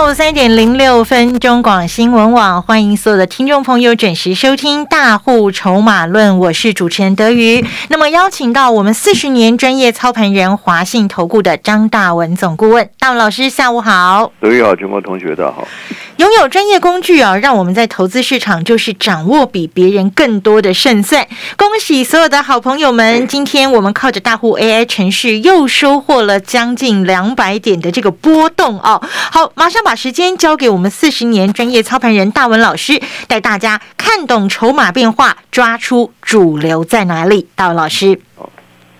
下午三点零六分，中广新闻网欢迎所有的听众朋友准时收听《大户筹码论》，我是主持人德瑜。那么邀请到我们四十年专业操盘人华信投顾的张大文总顾问，大文老师下午好。德瑜好，全国同学大家好。拥有专业工具啊，让我们在投资市场就是掌握比别人更多的胜算。恭喜所有的好朋友们，今天我们靠着大户 AI 程序又收获了将近两百点的这个波动哦。好，马上把时间交给我们四十年专业操盘人大文老师，带大家看懂筹码变化，抓出主流在哪里。大文老师，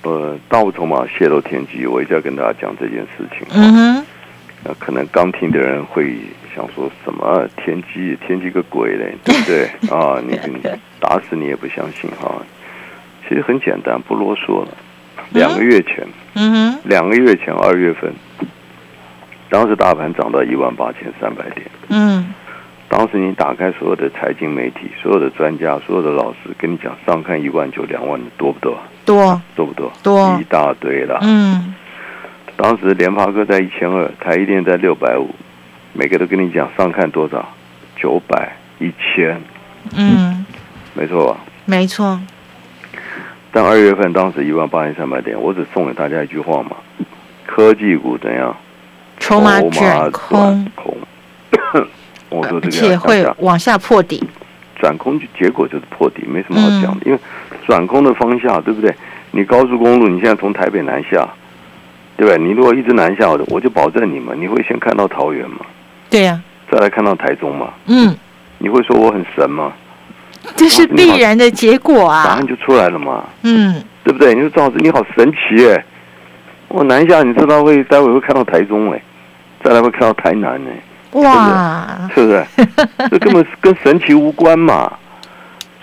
呃，大物筹码泄露天机，我一定要跟大家讲这件事情。嗯哼，那可能刚听的人会想说什么天机，天机个鬼嘞，对不对啊？你你打死你也不相信哈。其实很简单，不啰嗦了。两个月前，嗯哼，两个月前二月份，当时大盘涨到一万八千三百点。嗯，当时你打开所有的财经媒体，所有的专家，所有的老师跟你讲，上看一万九、两万的多不多？多，多不多？多一大堆了。嗯，当时联发科在一千二，台积电在六百五，每个都跟你讲上看多少？九百、一千，嗯，没错吧？没错，但二月份当时一万八千三百点，我只送给大家一句话嘛：科技股怎样？筹码转空，空。我说这个而且会往下破底。转空就，结果就是破底，没什么好讲嗯的。因为转空的方向，对不对？你高速公路，你现在从台北南下，对不对？你如果一直南下，我就保证你们，你会先看到桃园嘛，对呀、再来看到台中嘛。嗯，你会说我很神吗？这是必然的结果啊答案。就出来了嘛，嗯，对不对？你说赵老师你好神奇耶！我南下，你知道会待会会看到台中哎，再来会看到台南哎，哇，是不是？这根本跟神奇无关嘛。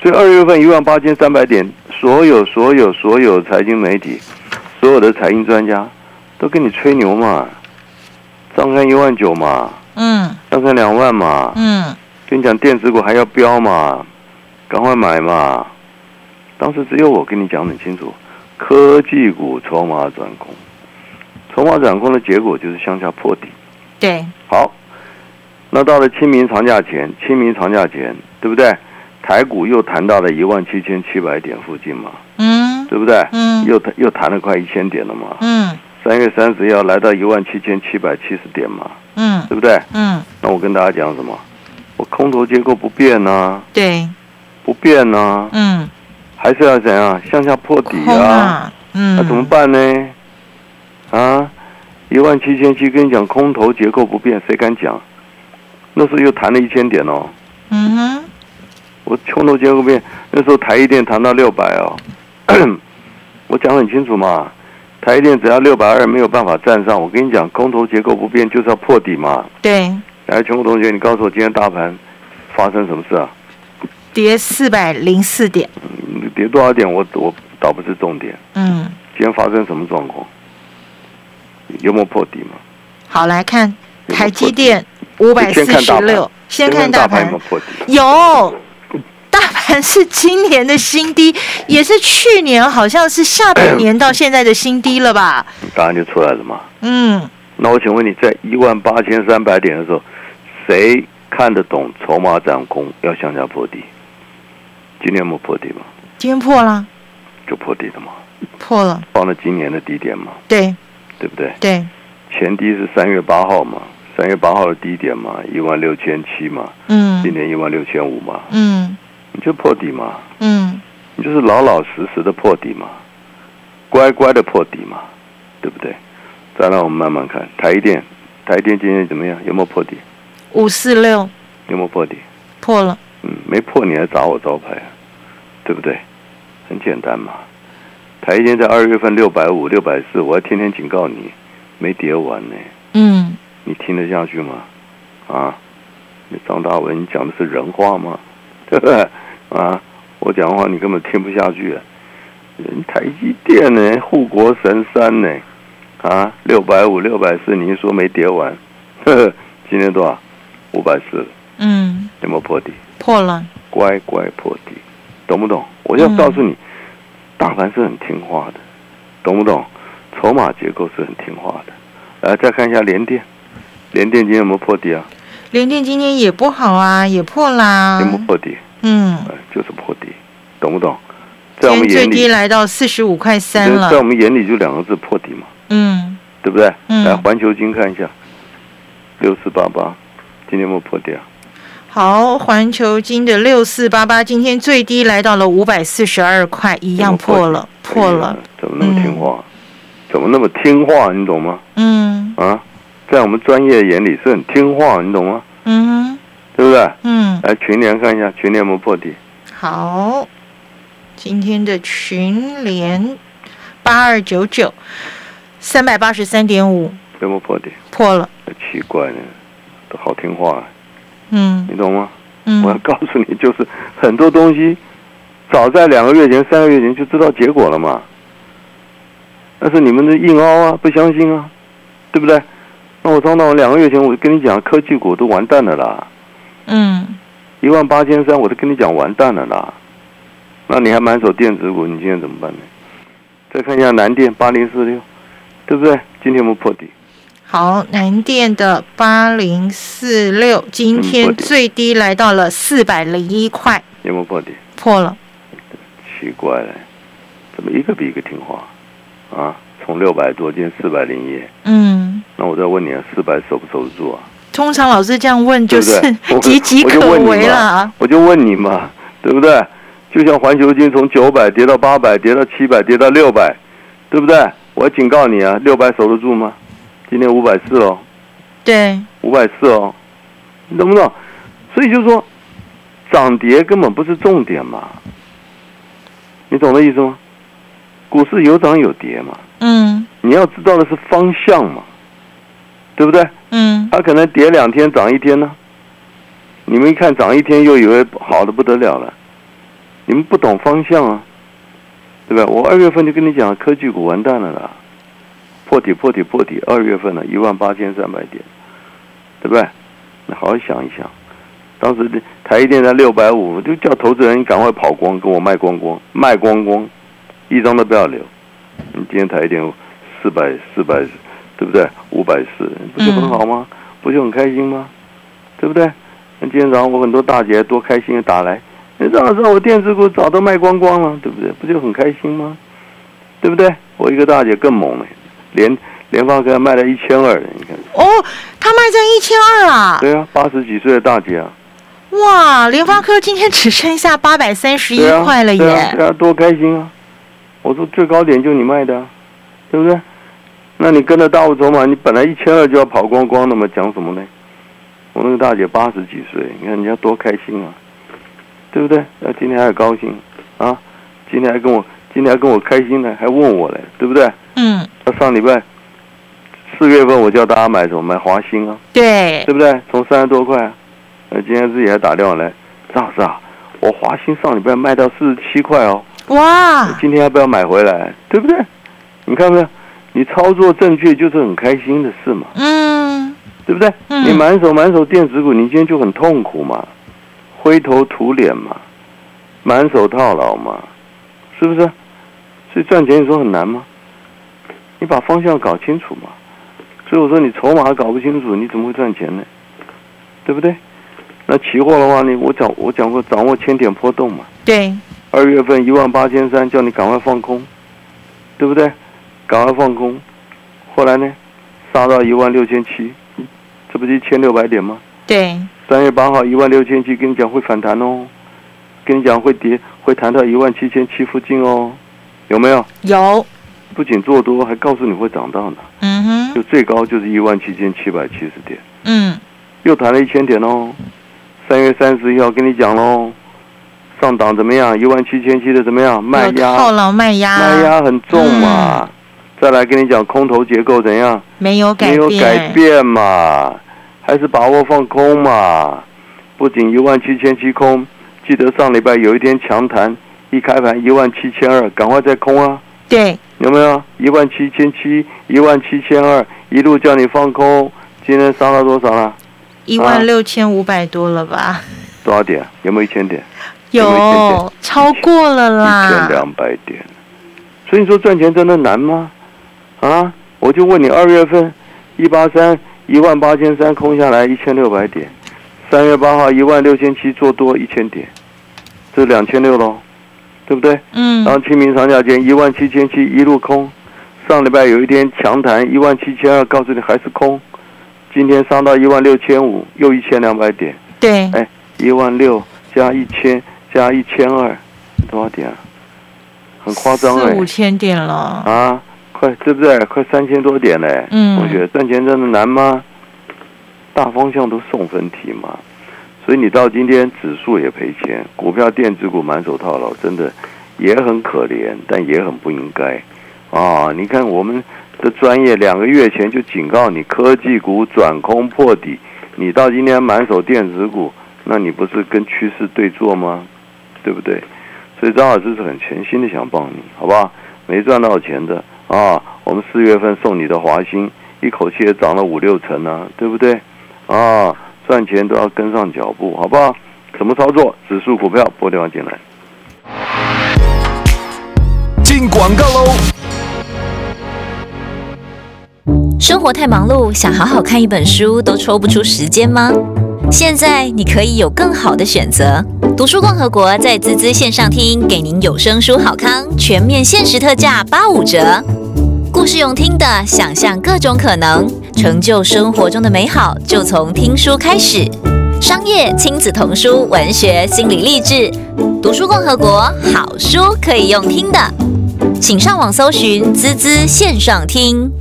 所以二月份一万八千三百点，所有所有所有财经媒体，所有的财经专家都跟你吹牛嘛，上看一万九嘛，嗯上看两万嘛，嗯，跟你讲电子股还要飙嘛，赶快买嘛。当时只有我跟你讲很清楚，科技股筹码转空，筹码转空的结果就是向下破底。对，好，那到了清明长假前，清明长假前，对不对？台股又谈到了一万七千七百点附近嘛，嗯对不对？嗯又弹又谈了快一千点了嘛。嗯三月三十要来到一万七千七百七十点嘛，嗯对不对？嗯，那我跟大家讲什么？我空头结构不变呢、对，不变呢、嗯，还是要怎样向下破底空啊？啊，嗯，那怎么？办呢？啊，一万七千七跟你讲空头结构不变，谁敢讲？那时候又谈了一千点哦。嗯哼，我空头结构不变，那时候台一电谈到六百哦，我讲得很清楚嘛。台一电只要六百二没有办法站上，我跟你讲，空头结构不变就是要破底嘛。对，来，全国同学，你告诉我今天大盘发生什么事啊？跌四百零四点，嗯跌多少点？我我倒不是重点。嗯，今天发生什么状况？有没有破底嘛？好来看台积电五百四十六，先看大盘大有没有，破底？有。大盘是今年的新低，也是去年好像是下半年到现在的新低了吧？答案就出来了嘛。嗯，那我请问你在一万八千三百点的时候，谁看得懂筹码涨空要向下破底？今天有没破底吗？今天破了，就破底了嘛，破了，放了今年的低点嘛，对对不对？对，前低是三月八号嘛，三月八号的低点嘛，一万六千七嘛，嗯今年一万六千五嘛，嗯你就破底嘛，嗯，你就是老老实实的破底嘛，乖乖的破底嘛，对不对？再让我们慢慢看台积电，台积电今天怎么样？有没有破底？五四六有没有破底？破了，嗯，没破你还砸我招牌啊，对不对？很简单嘛。台积电在二月份六百五、六百四，我还天天警告你，没跌完呢，嗯你听得下去吗？啊，你张大文，你讲的是人话吗？对不对？啊，我讲的话你根本听不下去、啊。台积电呢，护国神山呢，啊，六百五、六百四，你一说没跌完，呵呵，今天多少？五百四，嗯，有没有破底？破了，乖乖破底，懂不懂？我要告诉你，大盘是很听话的，懂不懂？筹码结构是很听话的。来，再看一下联电，联电今天有没有破底啊？联电今天也不好啊，也破啦有，没有破底？嗯，呃，就是破底，懂不懂？在我们眼里，最低来到四十五块三了在，我们眼里就两个字破底嘛，嗯，对不对？嗯来，环球金看一下，六四八八，今天有没有破底啊？好，环球金的六四八八今天最低来到了五百四十二块，一样破了，破了哎，怎么那么听话？怎么那么听话？你懂吗？嗯啊，在我们专业眼里是很听话，你懂吗？嗯对不对？嗯，来群联看一下，群联有没有破底？好，今天的群联八二九九三百八十三点五有没有破底？破了，奇怪呢，都好听话，嗯你懂吗？我要嗯，告诉你，就是很多东西，早在两个月前、三个月前就知道结果了嘛。但是你们的硬凹啊，不相信啊，对不对？那我常常两个月前我就跟你讲，科技股都完蛋了啦，嗯一万八千三，我都跟你讲完蛋了啦。那你还满手电子股，你今天怎么办呢？再看一下南电八零四六，对不对？今天有没有破底？好，南电的八零四六今嗯天最低来到了四百零一块，有没有破底？破了，奇怪了，怎么一个比一个听话啊？从六百多，今天四百零一，嗯。那我再问你啊，四百守不守得住啊？通常老师这样问，就是 岌岌可危了。我就问你嘛，对不对？就像环球金从九百跌到八百，跌到七百，跌到六百，对不对？我警告你啊，六百守得住吗？今天五百四哦，对，五百四哦，你懂不懂？所以就是说，涨跌根本不是重点嘛，你懂的意思吗？股市有涨有跌嘛，嗯。你要知道的是方向嘛，对不对？嗯。它可能跌两天涨一天呢。你们一看涨一天，又以为好的不得了了，你们不懂方向啊，对吧？我二月份就跟你讲，科技股完蛋了啦，破底破底破底，二月份呢一万八千三百点，对不对？你好好想一想，当时的台积电在六百五，就叫投资人赶快跑光，给我卖光光，卖光光，一张都不要留。你今天台积电四百四百，对不对？五百四，不就很好吗？不就很开心吗？对不对？那今天早上我很多大姐多开心的打来，你早知道我电子股早都卖光光了，对不对？不就很开心吗？对不对？我一个大姐更猛了，连联发科卖了一千二，你看，哦，他卖在一千二啊！对啊，八十几岁的大姐啊，哇，联发科今天只剩下八百三十一块了对啊，耶！对啊，多开心啊！我说最高点就你卖的、啊，对不对？那你跟着大户走嘛，你本来一千二就要跑光光的嘛，讲什么呢？我那个大姐八十几岁，你看人家多开心啊，对不对？那今天还高兴啊，今天还跟我，今天还跟我开心呢，还问我嘞，对不对？嗯，那上礼拜四月份我叫大家买什么？买华兴啊，对对，不对？从三十多块、啊，呃，今天自己还打电话来，张老师啊，我华兴上礼拜卖到四十七块哦，哇，今天要不要买回来？对不对？你看没有？你操作正确就是很开心的事嘛，嗯对不对？嗯你满手满手电子股，你今天就很痛苦嘛，灰头土脸嘛，满手套牢嘛，是不是？所以赚钱你说很难吗？你把方向搞清楚嘛。所以我说你筹码搞不清楚，你怎么会赚钱呢？对不对？那期货的话，呢我讲我讲过，掌握千点波动嘛。对，二月份一万八千三，叫你赶快放空，对不对？赶快放空。后来呢，杀到一万六千七，这不是一千六百点吗？对，三月八号一万六千七，跟你讲会反弹哦，跟你讲会跌，会弹到一万七千七附近哦，有没有？有，不仅做多，还告诉你会涨到呢，嗯哼，就最高就是一万七千七百七十点，嗯，又弹了一千点哦。三月三十一号跟你讲喽，上档怎么样？一万七千七的怎么样？卖压套牢卖压，卖压很重嘛。再来跟你讲空头结构怎样？没有改没有变，改变嘛，还是把握放空嘛。不仅一万七千七空，记得上礼拜有一天强弹一开盘一万七千二，赶快再空啊！对，有没有一万七千七、一万七千二，一路叫你放空，今天杀了多少了？一万六千五百多了吧？多少点？有没有一千点？有，超过了啦，一千两百点。所以你说赚钱真的难吗？啊，我就问你，二月份一八三一万八千三空下来一千六百点，三月八号一万六千七做多一千点，这两千六喽，对不对？嗯。然后清明长假间一万七千七一路空，上礼拜有一天强弹一万七千二，告诉你还是空，今天上到一万六千五，又一千两百点。对。哎，一万六加一千加一千二，多少点啊？很夸张哎，五千点了啊，快对不对？快三千多点嘞，嗯，同学赚钱真的难吗？大方向都送分题嘛，所以你到今天指数也赔钱，股票电子股满手套牢，真的也很可怜，但也很不应该啊！你看我们的专业两个月前就警告你，科技股转空破底，你到今天满手电子股，那你不是跟趋势对坐吗？对不对？所以张老师是很全心的想帮你，好不好？没赚到钱的啊，我们四月份送你的华兴，一口气也涨了五六成呢，对不对？啊，赚钱都要跟上脚步，好不好？怎么操作？指数股票拨电话进来。进广告喽！生活太忙碌，想好好看一本书都抽不出时间吗？现在你可以有更好的选择。读书共和国在滋滋线上听，给您有声书好康全面限时特价八五折。故事用听的，想象各种可能，成就生活中的美好，就从听书开始。商业、亲子童书、文学、心理励志，读书共和国好书可以用听的，请上网搜寻滋滋线上听。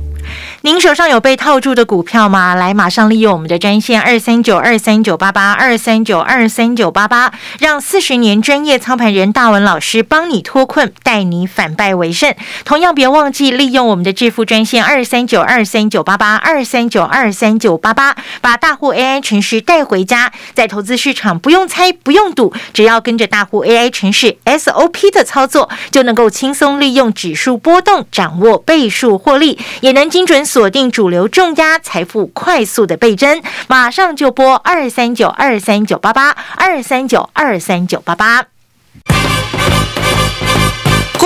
您手上有被套住的股票吗？来，马上利用我们的专线二三九二三九八八二三九二三九八八，让四十年专业操盘人大文老师帮你脱困，带你反败为胜。同样，别忘记利用我们的致富专线二三九二三九八八二三九二三九八八，把大户 AI 程式带回家，在投资市场不用猜，不用赌，只要跟着大户 AI 程式 SOP 的操作，就能够轻松利用指数波动，掌握倍数获利，也能精准。锁定主流重压，财富快速的倍增，马上就拨二三九二三九八八二三九二三九八八。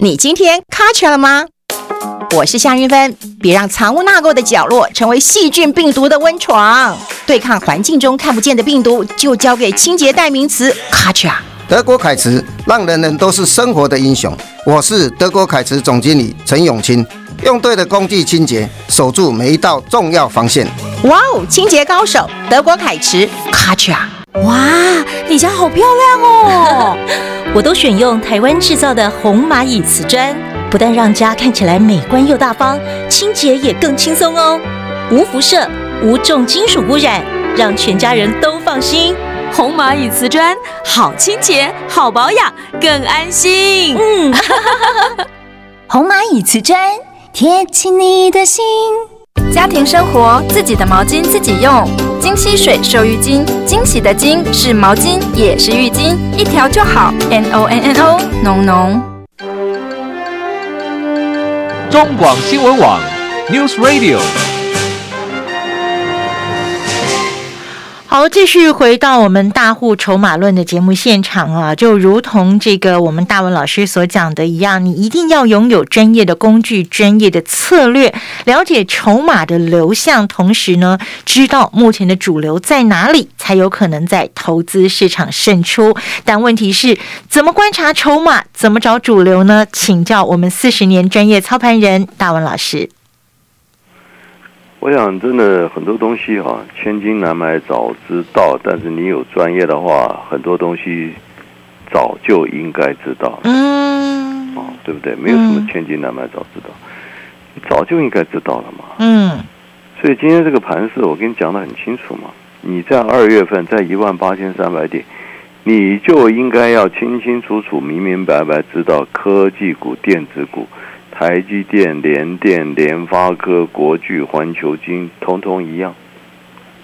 你今天卡车了吗？我是夏云芬，别让藏污纳垢的角落成为细菌病毒的温床。对抗环境中看不见的病毒，就交给清洁代名词卡车。德国凯驰让人人都是生活的英雄。我是德国凯驰总经理陈永清，用对的工具清洁，守住每一道重要防线。哇哦，清洁高手，德国凯驰卡车。哇，你家好漂亮哦！我都选用台湾制造的红蚂蚁瓷砖，不但让家看起来美观又大方，清洁也更轻松哦。无辐射，无重金属污染，让全家人都放心。红蚂蚁瓷砖，好清洁，好保养，更安心。嗯，红蚂蚁瓷砖，贴近你的心。家庭生活，自己的毛巾自己用。金溪水收浴巾，惊喜的金是毛巾，也是浴巾，一条就好。N O N N O，浓浓。中广新闻网，News Radio。好，继续回到我们大户筹码论的节目现场啊，就如同这个我们大文老师所讲的一样，你一定要拥有专业的工具、专业的策略，了解筹码的流向，同时呢，知道目前的主流在哪里，才有可能在投资市场胜出。但问题是，怎么观察筹码，怎么找主流呢？请教我们四十年专业操盘人大文老师。我想，真的很多东西哈，千金难买早知道。但是你有专业的话，很多东西早就应该知道。嗯，哦，对不对？没有什么嗯千金难买早知道，你早就应该知道了嘛。嗯所以今天这个盘势，我跟你讲的很清楚嘛。你在二月份在一万八千三百点，你就应该要清清楚楚、明明白白知道科技股、电子股、台积电、联电、联发科、国巨、环球金，通通一样，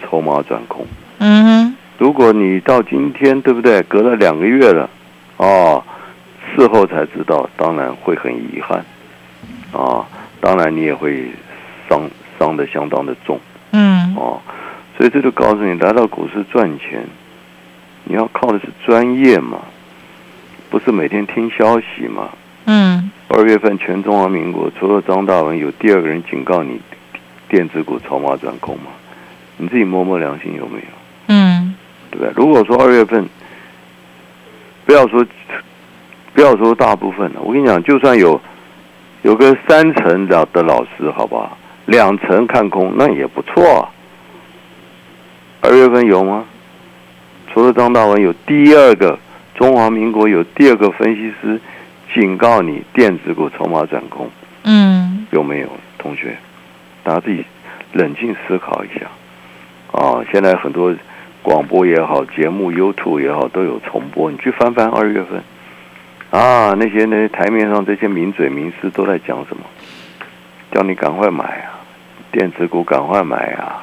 筹码转空。嗯哼如果你到今天，对不对？隔了两个月了，哦，事后才知道，当然会很遗憾，啊，当然你也会伤伤的相当的重，嗯哦，所以这就告诉你，来到股市赚钱，你要靠的是专业嘛，不是每天听消息嘛。嗯二月份全中华民国除了张大文，有第二个人警告你，电子股筹码转空吗？你自己摸摸良心有没有？嗯对不对？如果说二月份，不要说不要说大部分了，我跟你讲，就算有有个三成的的老师，好不好？两成看空，那也不错啊。二月份有吗？除了张大文，有第二个中华民国有第二个分析师警告你电子股筹码转空，嗯有没有？同学，大家自己冷静思考一下。啊，现在很多广播也好，节目 YouTube 也好，都有重播。你去翻翻二月份，啊，那些那些台面上这些名嘴名师都在讲什么？叫你赶快买啊，电子股赶快买啊，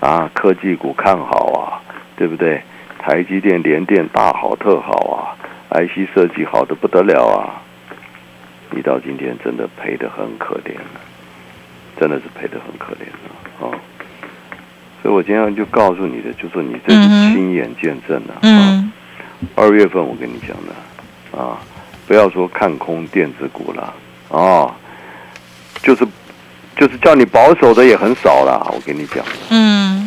啊，科技股看好啊，对不对？台积电、联电大好特好啊，IC 设计好的不得了啊！你到今天真的赔的很可怜了，真的是赔的很可怜了啊！所以我今天就告诉你的，就是你这是亲眼见证的、啊。嗯二月份我跟你讲的啊，不要说看空电子股了啊，就是就是叫你保守的也很少啦。我跟你讲，嗯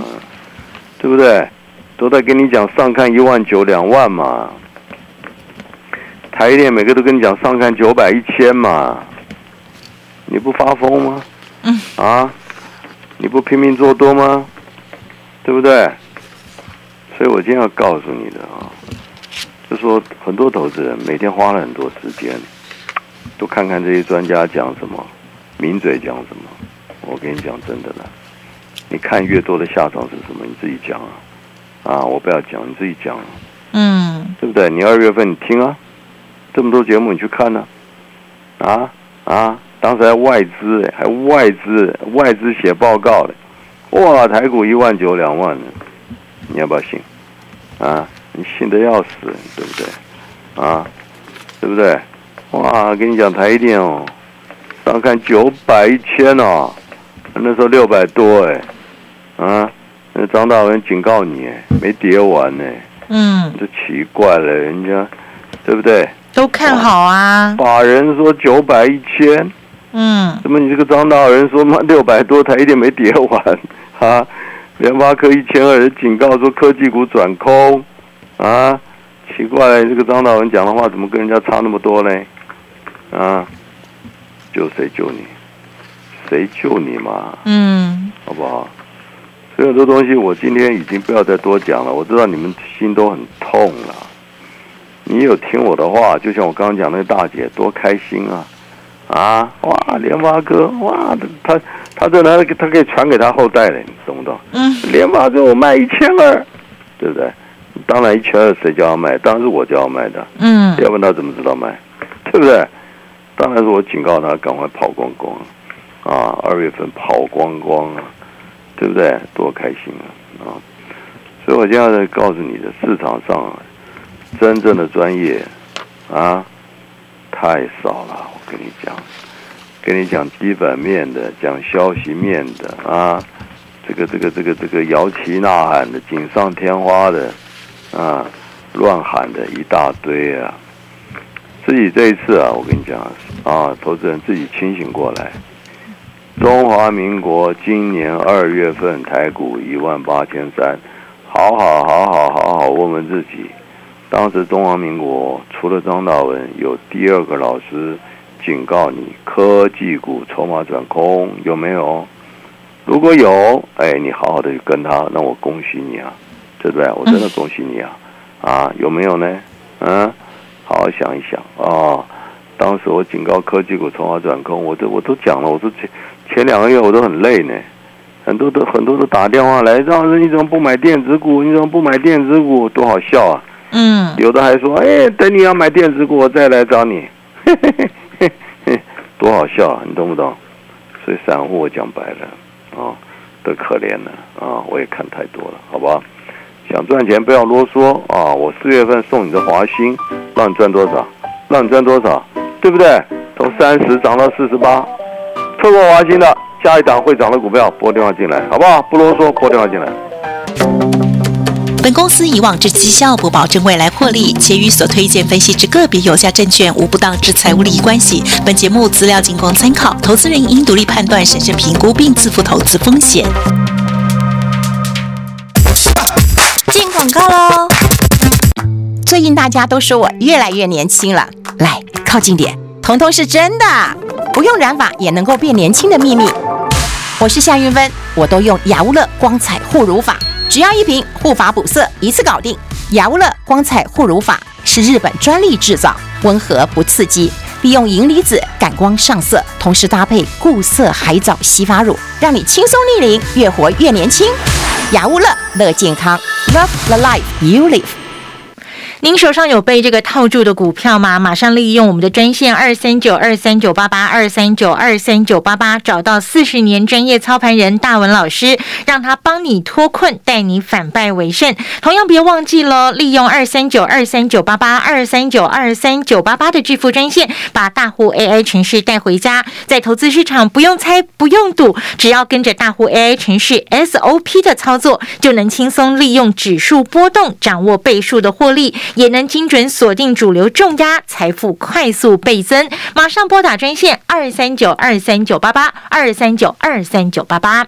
对不对？都在跟你讲上看一万九两万嘛，台电每个都跟你讲上看九百一千嘛，你不发疯吗？嗯啊，你不拼命做多吗？对不对？所以我今天要告诉你的啊，就说很多投资人每天花了很多时间，都看看这些专家讲什么，名嘴讲什么。我跟你讲真的了，你看越多的下场是什么，你自己讲啊。啊，我不要讲，你自己讲、啊，嗯对不对？你二月份你听啊，这么多节目你去看呢、啊，啊？当时还外资欸还外资外资写报告的，哇，台股一万九两万呢，你要不要信？啊，你信的要死，对不对？啊，对不对？哇，跟你讲台电哦，上看九百一千哦，那时候六百多哎，啊，那张大文警告你哎，没跌完呢，嗯，这奇怪了，人家对不对？都看好啊。法人说九百一千，嗯怎么你这个张大人说妈 六百多台一点没跌完 啊？联发科一千二警告说科技股转空啊？奇怪了，这个张大人讲的话怎么跟人家差那么多呢？啊，救谁救你？谁救你嘛？嗯好不好？所以很多东西我今天已经不要再多讲了，我知道你们心都很痛了。你有听我的话，就像我刚刚讲那个大姐多开心啊！啊，哇，联发哥，哇，他他在那，他可以传给他后代了，你懂不懂？嗯联发哥我卖一千二，对不对？当然一千二谁叫他卖？当然是我叫他卖的，嗯要不然他怎么知道卖？对不对？当然是我警告他赶快跑光光啊！二月份跑光光啊，对不对？多开心啊！啊！所以我现在在告诉你的，市场上啊真正的专业啊太少了。我跟你讲，跟你讲基本面的，讲消息面的啊，这个这个这个这个摇旗呐喊的、锦上添花的啊，乱喊的一大堆啊。自己这一次啊，我跟你讲啊，投资人自己清醒过来。中华民国今年二月份台股一万八千三，好好好好好好问问自己，当时中华民国除了张大文，有第二个老师警告你科技股筹码转空有没有？如果有，哎，你好好的去跟他，那我恭喜你啊，对不对？我真的恭喜你啊！啊，有没有呢？嗯，好好想一想啊、当时我警告科技股筹码转空，我都我都讲了，我说前前两个月我都很累呢，很多都很多都打电话来，让人你怎么不买电子股？你怎么不买电子股？多好笑啊！嗯，有的还说，哎，等你要买电子股，我再来找你，嘿嘿嘿嘿嘿，多好笑啊！你懂不懂？所以散户我讲白了，啊，都可怜了啊！我也看太多了，好不好？想赚钱不要啰嗦啊！我四月份送你的华兴，让你赚多少？让你赚多少？对不对？从三十涨到四十八，错过华兴的，下一档会涨的股票拨电话进来，好不好？不啰嗦，拨电话进来。本公司以往之绩效不保证未来获利，且与所推荐分析之个别有效证券无不当之财务利益关系。本节目资料仅供参考，投资人应独立判断、审慎评估并自负投资风险。进广告喽！最近大家都说我越来越年轻了，来靠近点，彤彤是真的，不用染发也能够变年轻的秘密。我是夏运芬，我都用雅乌乐光彩护乳法，只要一瓶护发补色，一次搞定。雅乌乐光彩护乳法是日本专利制造，温和不刺激，利用银离子感光上色，同时搭配固色海藻洗发乳，让你轻松逆龄，越活越年轻。雅乌乐乐健康，Love the life you live。您手上有被这个套住的股票吗？马上利用我们的专线二三九二三九八八二三九二三九八八，找到四十年专业操盘人大文老师，让他帮你脱困，带你反败为胜。同样别忘记喽，利用二三九二三九八八二三九二三九八八的致富专线，把大户 AI 城市带回家。在投资市场不用猜，不用赌，只要跟着大户 AI 城市 SOP 的操作，就能轻松利用指数波动，掌握倍数的获利。也能精准锁定主流重压，财富快速倍增。马上拨打专线二三九二三九八八二三九二三九八八。